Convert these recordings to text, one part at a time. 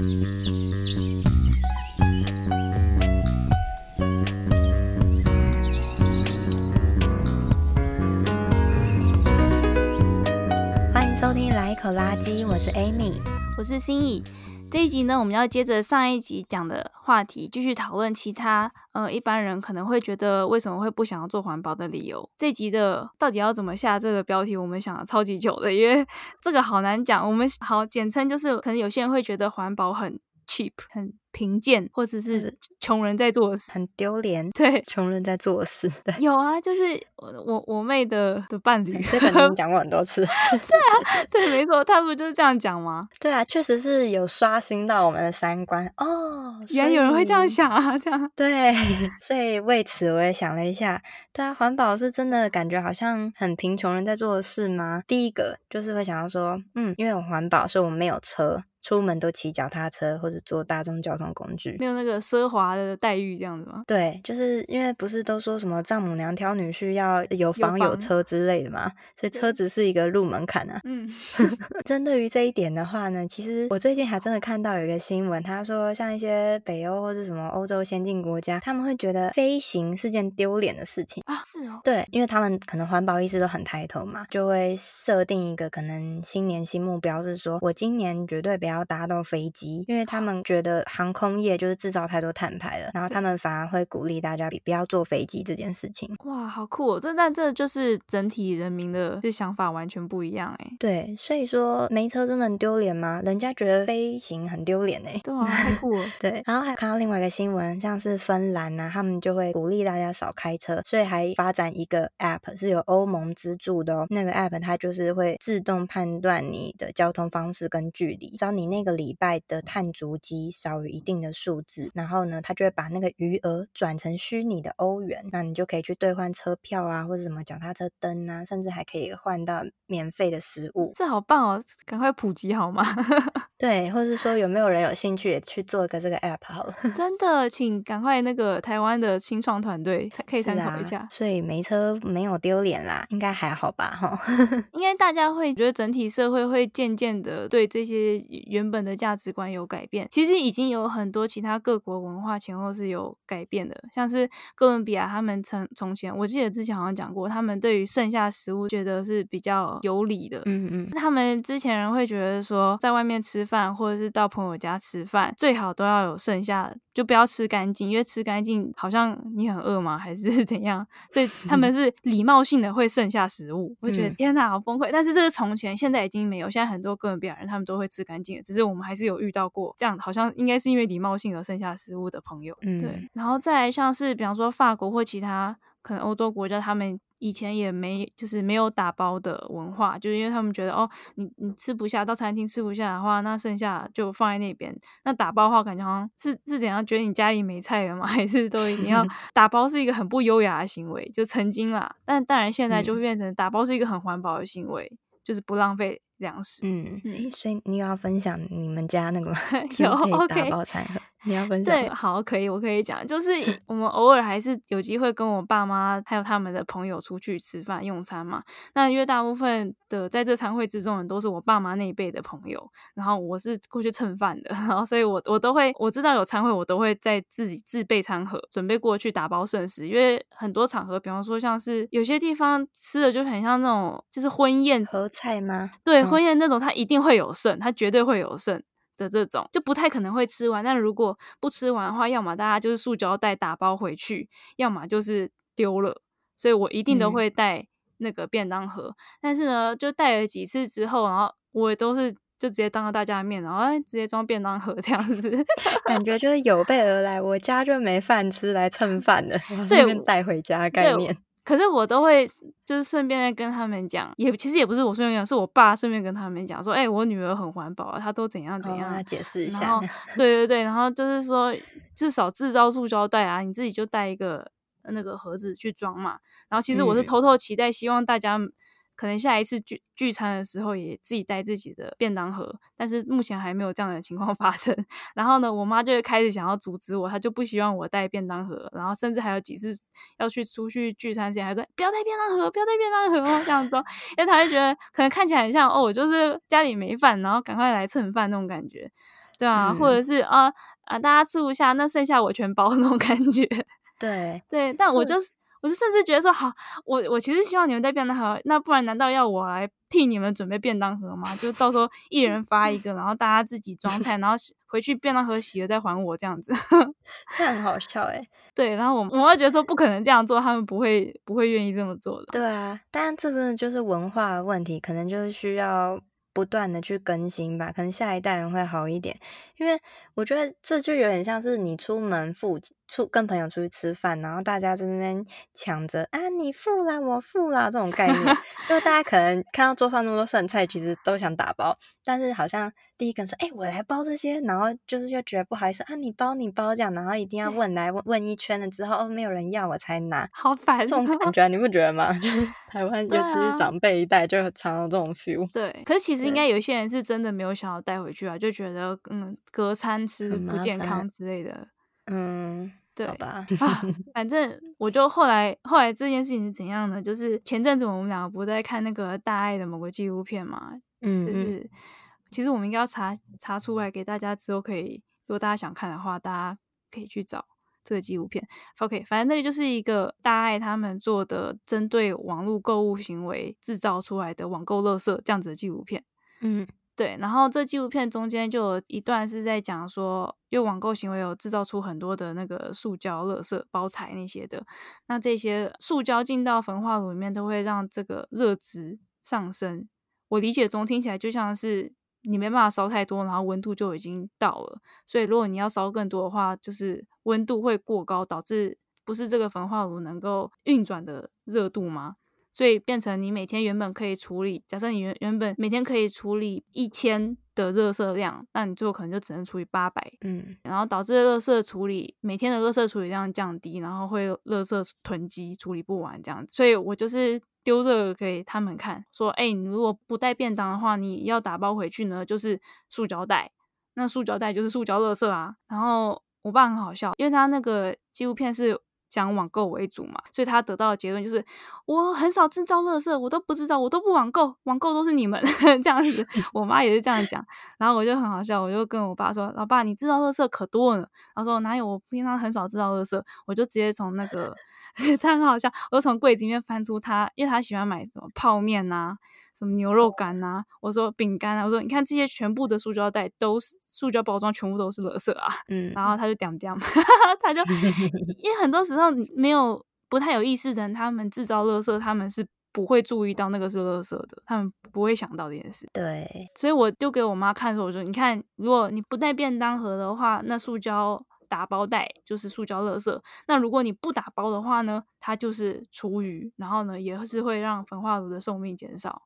欢迎收听《来一口垃圾》，我是 Amy，我是心怡。这一集呢，我们要接着上一集讲的话题，继续讨论其他呃一般人可能会觉得为什么会不想要做环保的理由。这集的到底要怎么下这个标题，我们想了超级久的，因为这个好难讲。我们好简称就是，可能有些人会觉得环保很 cheap，很。贫贱，或者是穷人在做的事，很丢脸。对，穷人在做的事。对，有啊，就是我我我妹的的伴侣，这可能 讲过很多次。对啊，对，没错，他不就是这样讲吗？对啊，确实是有刷新到我们的三观哦。原来有人会这样想啊，这样。对，所以为此我也想了一下。对啊，环保是真的感觉好像很贫穷人在做的事吗？第一个就是会想到说，嗯，因为我环保，所以我没有车。出门都骑脚踏车或者坐大众交通工具，没有那个奢华的待遇这样子吗？对，就是因为不是都说什么丈母娘挑女婿要有房有车之类的嘛，所以车子是一个入门槛啊。嗯，针对于这一点的话呢，其实我最近还真的看到有一个新闻，他说像一些北欧或者什么欧洲先进国家，他们会觉得飞行是件丢脸的事情啊。是哦，对，因为他们可能环保意识都很抬头嘛，就会设定一个可能新年新目标是说，我今年绝对不要。要搭到飞机，因为他们觉得航空业就是制造太多碳排了，然后他们反而会鼓励大家比不要坐飞机这件事情。哇，好酷哦！这但这就是整体人民的这想法完全不一样哎。对，所以说没车真的很丢脸吗？人家觉得飞行很丢脸哎。对啊，太酷 了。对，然后还看到另外一个新闻，像是芬兰啊，他们就会鼓励大家少开车，所以还发展一个 App 是由欧盟资助的哦。那个 App 它就是会自动判断你的交通方式跟距离，只要你你那个礼拜的碳足迹少于一定的数字，然后呢，他就会把那个余额转成虚拟的欧元，那你就可以去兑换车票啊，或者什么脚踏车灯啊，甚至还可以换到免费的食物。这好棒哦，赶快普及好吗？对，或者是说有没有人有兴趣也去做一个这个 app 好了？真的，请赶快那个台湾的新创团队才可以参考一下。啊、所以没车没有丢脸啦，应该还好吧？哈，应该大家会觉得整体社会会渐渐的对这些原本的。价值观有改变，其实已经有很多其他各国文化前后是有改变的，像是哥伦比亚，他们从从前，我记得之前好像讲过，他们对于剩下食物觉得是比较有理的，嗯嗯，他们之前人会觉得说，在外面吃饭或者是到朋友家吃饭，最好都要有剩下，就不要吃干净，因为吃干净好像你很饿吗？还是 怎样？所以他们是 礼貌性的会剩下食物，我觉得天哪，好崩溃！但是这是从前，现在已经没有，现在很多哥伦比亚人他们都会吃干净，只是我们。还是有遇到过这样，好像应该是因为礼貌性而剩下食物的朋友，嗯，对。然后再来像是比方说法国或其他可能欧洲国家，他们以前也没就是没有打包的文化，就是因为他们觉得哦，你你吃不下，到餐厅吃不下的话，那剩下就放在那边。那打包的话，感觉好像是是怎样？觉得你家里没菜了吗？还是都一定要 打包？是一个很不优雅的行为，就曾经啦。但当然现在就会变成打包是一个很环保的行为，就是不浪费。粮食，嗯，嗯，所以你有要分享你们家那个吗？有，OK。你要分享？对，好，可以，我可以讲，就是我们偶尔还是有机会跟我爸妈还有他们的朋友出去吃饭用餐嘛。那因为大部分的在这餐会之中人都是我爸妈那一辈的朋友，然后我是过去蹭饭的，然后所以我我都会我知道有餐会，我都会在自己自备餐盒，准备过去打包剩食。因为很多场合，比方说像是有些地方吃的就很像那种就是婚宴合菜吗？对，婚宴那种，它一定会有剩，它绝对会有剩。的这种就不太可能会吃完，但如果不吃完的话，要么大家就是塑胶袋打包回去，要么就是丢了。所以我一定都会带那个便当盒。嗯、但是呢，就带了几次之后，然后我也都是就直接当着大家的面，然后哎，直接装便当盒 这样子，感觉就是有备而来。我家就没饭吃，来蹭饭的，顺便带回家的概念。可是我都会就是顺便再跟他们讲，也其实也不是我顺便讲，是我爸顺便跟他们讲说，哎、欸，我女儿很环保啊，她都怎样怎样，哦、解释一下。然后对对对，然后就是说至少制造塑胶袋啊，你自己就带一个那个盒子去装嘛。然后其实我是偷偷期待，希望大家可能下一次聚聚餐的时候也自己带自己的便当盒，但是目前还没有这样的情况 发生。然后呢，我妈就会开始想要阻止我，她就不希望我带便当盒，然后甚至还有几次要去出去聚餐前还说不要带便当盒，不要带便当盒哦，这样子，因为她就觉得可能看起来很像哦，我就是家里没饭，然后赶快来蹭饭那种感觉，对啊，嗯、或者是啊啊大家吃不下，那剩下我全包 那种感觉，对对，但我就是。我就甚至觉得说，好，我我其实希望你们带便当盒，那不然难道要我来替你们准备便当盒吗？就到时候一人发一个，然后大家自己装菜，然后回去便当盒洗了再还我这样子，这很好笑诶。对，然后我我会觉得说不可能这样做，他们不会不会愿意这么做的。对啊，但这真的就是文化的问题，可能就是需要。不断的去更新吧，可能下一代人会好一点，因为我觉得这就有点像是你出门付出跟朋友出去吃饭，然后大家在那边抢着啊，你付啦，我付啦。这种概念，因为大家可能看到桌上那么多剩菜，其实都想打包，但是好像第一个人说，哎、欸，我来包这些，然后就是又觉得不好意思啊，你包你包。这样，然后一定要问来问问一圈了之后，哦，没有人要我才拿，好烦，这种感觉你不觉得吗？就是台湾 尤其是长辈一代就常常这种 feel，对，可是其。实。应该有一些人是真的没有想要带回去啊，就觉得嗯，隔餐吃不健康之类的。嗯，对吧。啊，反正我就后来后来这件事情是怎样呢？就是前阵子我们两个不是在看那个大爱的某个纪录片嘛，嗯，就是其实我们应该要查查出来给大家之后可以，如果大家想看的话，大家可以去找。这个纪录片，OK，反正那个就是一个大爱他们做的针对网络购物行为制造出来的网购垃圾这样子的纪录片，嗯，对。然后这纪录片中间就有一段是在讲说，因为网购行为有制造出很多的那个塑胶垃圾、包材那些的，那这些塑胶进到焚化炉里面都会让这个热值上升。我理解中听起来就像是。你没办法烧太多，然后温度就已经到了。所以如果你要烧更多的话，就是温度会过高，导致不是这个焚化炉能够运转的热度吗？所以变成你每天原本可以处理，假设你原原本每天可以处理一千的热色量，那你最后可能就只能处理八百。嗯，然后导致热色处理每天的热色处理量降低，然后会热色囤积，处理不完这样子。所以我就是。丢这个给他们看，说：“哎、欸，你如果不带便当的话，你要打包回去呢，就是塑胶袋。那塑胶袋就是塑胶垃圾啊。”然后我爸很好笑，因为他那个纪录片是讲网购为主嘛，所以他得到的结论就是：我很少制造垃圾，我都不知道，我都不网购，网购都是你们 这样子。我妈也是这样讲，然后我就很好笑，我就跟我爸说：“老爸，你制造垃圾可多了。”然后说：“哪有？我平常很少制造垃圾，我就直接从那个。”他很好笑，我就从柜子里面翻出他，因为他喜欢买什么泡面呐、啊，什么牛肉干呐、啊，我说饼干啊，我说你看这些全部的塑胶袋都是塑胶包装，全部都是垃圾啊。嗯，然后他就点点，他就 因为很多时候没有不太有意识的人，他们制造垃圾，他们是不会注意到那个是垃圾的，他们不会想到这件事。对，所以我丢给我妈看的时候，我说你看，如果你不带便当盒的话，那塑胶。打包袋就是塑胶垃圾，那如果你不打包的话呢，它就是厨余，然后呢也是会让焚化炉的寿命减少。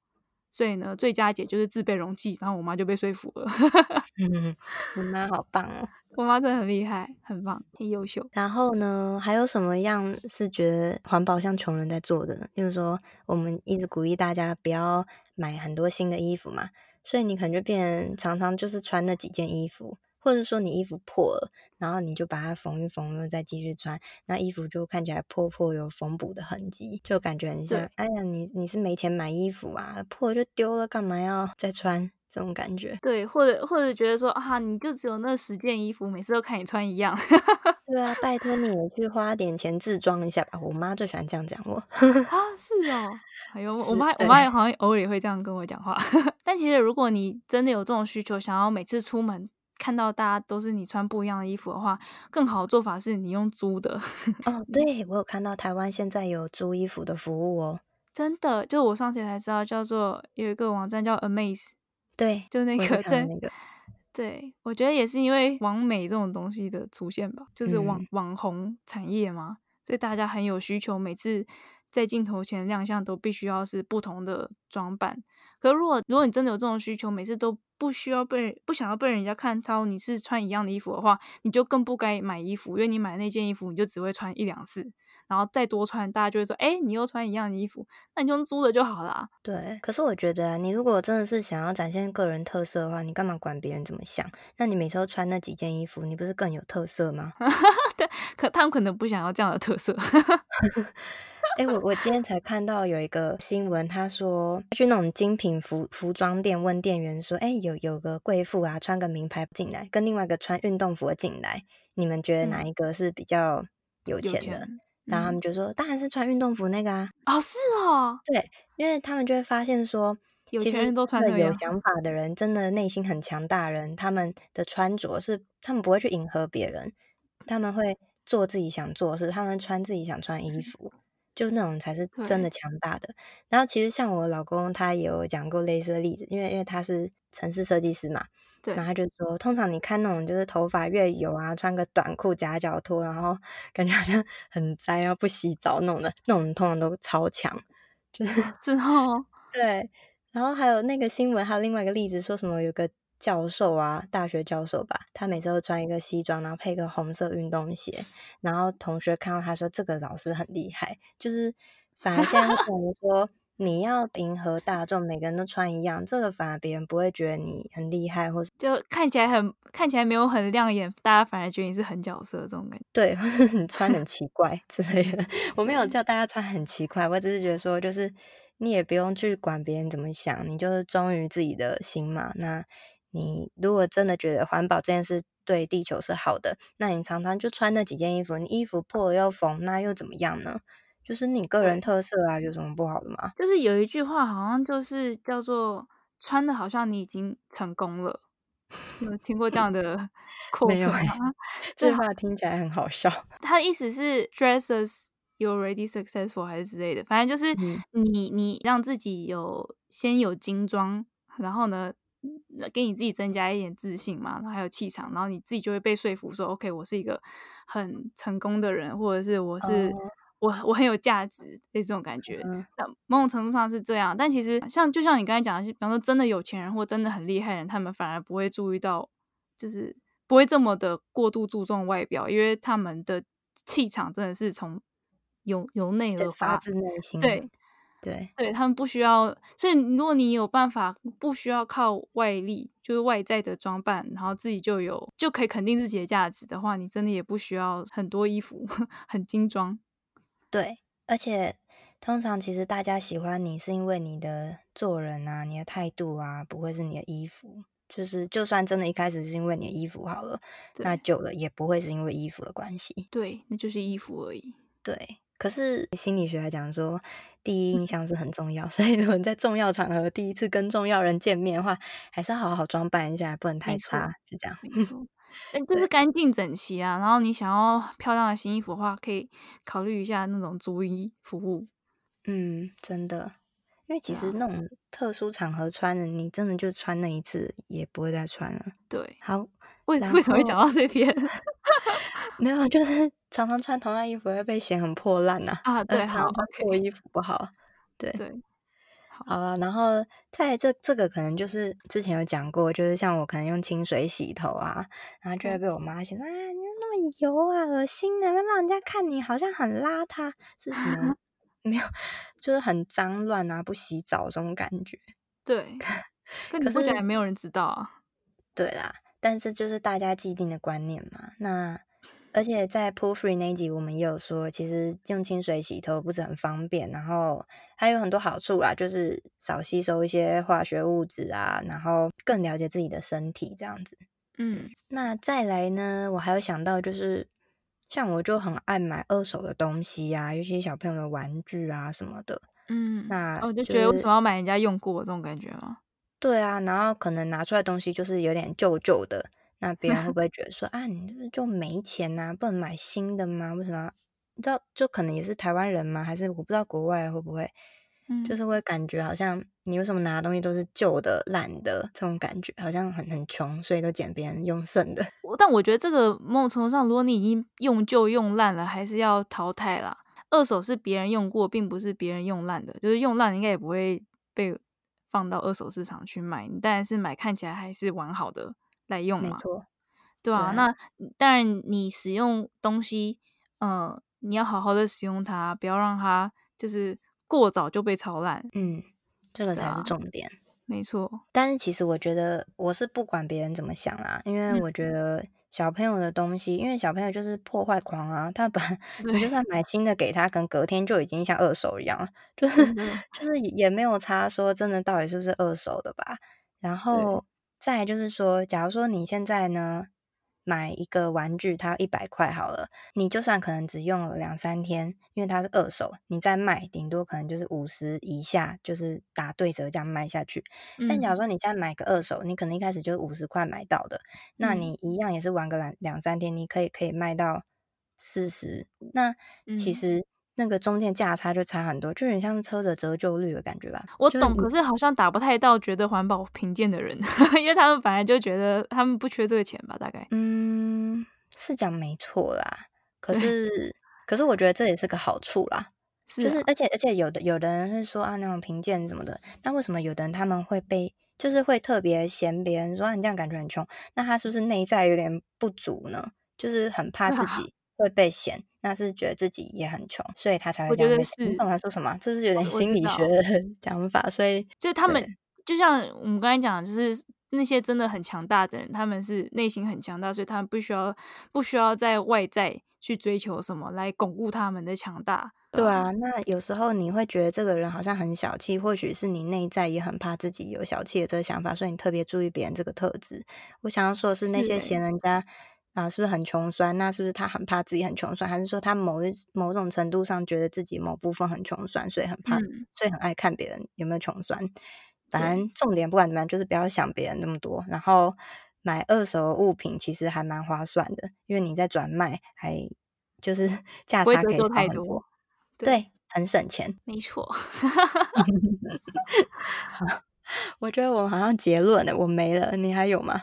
所以呢，最佳解就是自备容器。然后我妈就被说服了。嗯，我妈好棒哦，我妈真的很厉害，很棒，很优秀。然后呢，还有什么样是觉得环保像穷人在做的呢？就是说，我们一直鼓励大家不要买很多新的衣服嘛，所以你可能就变常常就是穿那几件衣服。或者说你衣服破了，然后你就把它缝一缝，然后再继续穿，那衣服就看起来破破有缝补的痕迹，就感觉很像，哎呀，你你是没钱买衣服啊，破了就丢了，干嘛要再穿？这种感觉。对，或者或者觉得说啊，你就只有那十件衣服，每次都看你穿一样。对啊，拜托你去花点钱自装一下吧。我妈最喜欢这样讲我。啊，是哦，哎呦，我妈我妈也好像偶尔也会这样跟我讲话。但其实如果你真的有这种需求，想要每次出门。看到大家都是你穿不一样的衣服的话，更好的做法是你用租的。哦，对，我有看到台湾现在有租衣服的服务哦，真的，就我上次才知道，叫做有一个网站叫 Amaze，对，就那个，那个、对，对，我觉得也是因为网美这种东西的出现吧，就是网、嗯、网红产业嘛，所以大家很有需求，每次在镜头前亮相都必须要是不同的装扮。可如果如果你真的有这种需求，每次都不需要被不想要被人家看到你是穿一样的衣服的话，你就更不该买衣服，因为你买那件衣服你就只会穿一两次。然后再多穿，大家就会说：“哎，你又穿一样的衣服，那你就租的就好了。”对。可是我觉得，你如果真的是想要展现个人特色的话，你干嘛管别人怎么想？那你每次都穿那几件衣服，你不是更有特色吗？对，可他们可能不想要这样的特色。哎，我我今天才看到有一个新闻，他说去那种精品服服装店问店员说：“哎，有有个贵妇啊，穿个名牌进来，跟另外一个穿运动服的进来，你们觉得哪一个是比较有钱的？”嗯，然后他们就说，当然是穿运动服那个啊。哦，是哦，对，因为他们就会发现说，有钱人都穿有想法的人，真的内心很强大的人，他们的穿着是他们不会去迎合别人，他们会做自己想做的事，他们穿自己想穿衣服，就那种才是真的强大的。然后其实像我老公，他也有讲过类似的例子，因为因为他是城市设计师嘛。对，然后他就说，通常你看那种就是头发越油啊，穿个短裤夹脚拖，然后 感觉好像很栽啊，不洗澡弄的，那种通常都超强。就是之后对，然后还有那个新闻，还有另外一个例子，说什么有个教授啊，大学教授吧，他每次都穿一个西装，然后配一个红色运动鞋，然后同学看到他说这个老师很厉害，就是反而像可能说。你要迎合大众，每个人都穿一样，这个反而别人不会觉得你很厉害，或者就看起来很看起来没有很亮眼，大家反而觉得你是很角色这种感觉。对，或 者你穿很奇怪之类的。我没有叫大家穿很奇怪，我只是觉得说，就是你也不用去管别人怎么想，你就是忠于自己的心嘛。那你如果真的觉得环保这件事对地球是好的，那你常常就穿那几件衣服，你衣服破了又缝，那又怎么样呢？就是你个人特色啊，有什么不好的吗？就是有一句话，好像就是叫做“穿的好像你已经成功了”，有听过这样的 口头吗？这句话听起来很好笑。他的意思是 “dresses” you already successful” 还是之类的，反正就是你你让自己有先有精装，然后呢，给你自己增加一点自信嘛，然后还有气场，然后你自己就会被说服说：“OK，我是一个很成功的人，或者是我是。”我我很有价值，这种感觉，那某种程度上是这样。但其实像就像你刚才讲的，比方说真的有钱人或真的很厉害的人，他们反而不会注意到，就是不会这么的过度注重外表，因为他们的气场真的是从由由内而发，发自内心。对对对，他们不需要。所以如果你有办法，不需要靠外力，就是外在的装扮，然后自己就有就可以肯定自己的价值的话，你真的也不需要很多衣服，很精装。对，而且通常其实大家喜欢你是因为你的做人啊，你的态度啊，不会是你的衣服。就是就算真的一开始是因为你的衣服好了，那久了也不会是因为衣服的关系。对，那就是衣服而已。对，可是心理学来讲说，第一印象是很重要，所以如果你在重要场合第一次跟重要人见面的话，还是要好好装扮一下，不能太差，就这样。嗯，就是干净整齐啊。然后你想要漂亮的新衣服的话，可以考虑一下那种租衣服务。嗯，真的，因为其实那种特殊场合穿的，你真的就穿那一次，也不会再穿了。对，好，为为什么会讲到这边？没有，就是常常穿同样衣服会被嫌很破烂呐。啊，对，常常穿破衣服不好。好对对。好了，然后在这这个可能就是之前有讲过，就是像我可能用清水洗头啊，然后就会被我妈嫌，啊，你那么油啊，恶心的，让人家看你好像很邋遢，是什么？没有，就是很脏乱啊，不洗澡这种感觉。对，可是讲也没有人知道啊。对啦，但是就是大家既定的观念嘛，那。而且在 Pool Free 那一集，我们也有说，其实用清水洗头不是很方便，然后还有很多好处啦，就是少吸收一些化学物质啊，然后更了解自己的身体这样子。嗯，那再来呢，我还有想到就是，像我就很爱买二手的东西啊，尤其小朋友的玩具啊什么的。嗯，那我就觉得为什么要买人家用过这种感觉吗？对啊，然后可能拿出来的东西就是有点旧旧的。那别人会不会觉得说啊，你就是就没钱呐、啊，不能买新的吗？为什么？你知道，就可能也是台湾人吗？还是我不知道国外会不会，嗯，就是会感觉好像你为什么拿的东西都是旧的、烂的这种感觉，好像很很穷，所以都捡别人用剩的。但我觉得这个某种程度上，如果你已经用旧用烂了，还是要淘汰啦。二手是别人用过，并不是别人用烂的，就是用烂应该也不会被。放到二手市场去卖，你当然是买看起来还是完好的来用嘛。没错，对啊。对那当然，你使用东西，呃，你要好好的使用它，不要让它就是过早就被炒烂。嗯，这个才是重点。没错。但是其实我觉得我是不管别人怎么想啦，因为我觉得。嗯小朋友的东西，因为小朋友就是破坏狂啊，他本你就算买新的给他，可能隔天就已经像二手一样了，就是就是也没有差，说真的到底是不是二手的吧。然后再来就是说，假如说你现在呢，买一个玩具，它一百块好了，你就算可能只用了两三天，因为它是二手，你再卖，顶多可能就是五十以下，就是打对折这样卖下去。嗯、但假如说你再买个二手，你可能一开始就是五十块买到的，那你一样也是玩个两两三天，你可以可以卖到四十。那其实。嗯那个中间价差就差很多，就很像是车的折旧率的感觉吧。我懂，可是好像打不太到觉得环保贫贱的人，因为他们本来就觉得他们不缺这个钱吧，大概。嗯，是讲没错啦。可是，可是我觉得这也是个好处啦。是啊，就是，而且而且有的有的人是说啊，那种贫贱什么的，那为什么有的人他们会被就是会特别嫌别人说，啊，你这样感觉很穷？那他是不是内在有点不足呢？就是很怕自 己会被嫌。那是觉得自己也很穷，所以他才会这样。我觉得是，你懂他说什么？这是有点心理学的讲法，所以就他们就像我们刚才讲，就是那些真的很强大的人，他们是内心很强大，所以他们不需要不需要在外在去追求什么来巩固他们的强大。对啊，那有时候你会觉得这个人好像很小气，或许是你内在也很怕自己有小气的这个想法，所以你特别注意别人这个特质。我想要说的是，那些嫌人家。啊，是不是很穷酸？那是不是他很怕自己很穷酸？还是说他某一某种程度上觉得自己某部分很穷酸，所以很怕，嗯、所以很爱看别人有没有穷酸？反正重点不管怎么样，就是不要想别人那么多。然后买二手物品其实还蛮划算的，因为你在转卖，还就是 价差可以差很多，对，很省钱。没错。好，我觉得我好像结论了，我没了，你还有吗？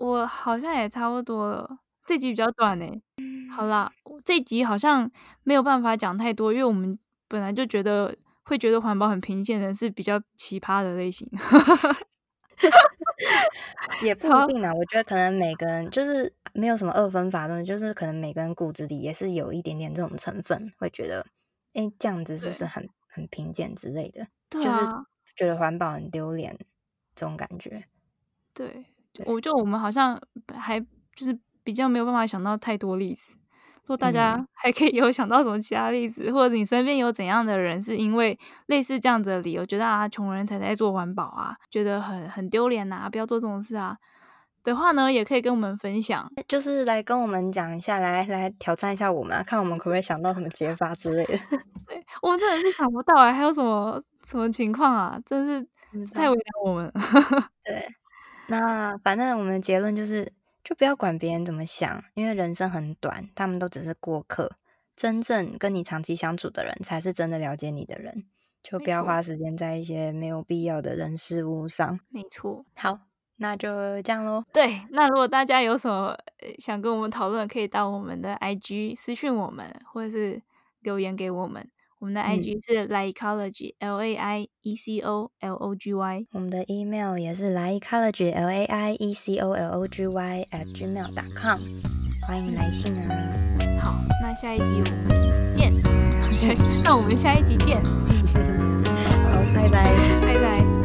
我好像也差不多了，这集比较短呢。好啦，这集好像没有办法讲太多，因为我们本来就觉得会觉得环保很贫贱的人是比较奇葩的类型。也不一定啊，我觉得可能每个人就是没有什么二分法论，就是可能每个人骨子里也是有一点点这种成分，会觉得哎，这样子是不是很很贫贱之类的？对啊，就是觉得环保很丢脸这种感觉。对。我就我们好像还就是比较没有办法想到太多例子，如果大家 还可以有想到什么其他例子，嗯、或者你身边有怎样的人是因为类似这样子的理由，觉得啊穷人才在做环保啊，觉得很很丢脸呐，不要做这种事啊的话呢，也可以跟我们分享，就是来跟我们讲一下，来来挑战一下我们，啊，看我们可不可以想到什么解法之类的。对，我们真的是想不到哎，还有什么什么情况啊？真是太为难我们了。对。那反正我们的结论就是，就不要管别人怎么想，因为人生很短，他们都只是过客。真正跟你长期相处的人，才是真的了解你的人。就不要花时间在一些没有必要的人事物上。没错。好，那就这样喽。对，那如果大家有什么想跟我们讨论，可以到我们的 IG 私讯我们，或者是留言给我们。我们的 IG 是 laiecology，L A I E C O L O G Y。我们的 email 也是 laiecology，L A I E C O L O G Y at gmail.com。欢迎来信啊！好，那下一集我们见。那我们下一集见。好，拜拜，拜拜。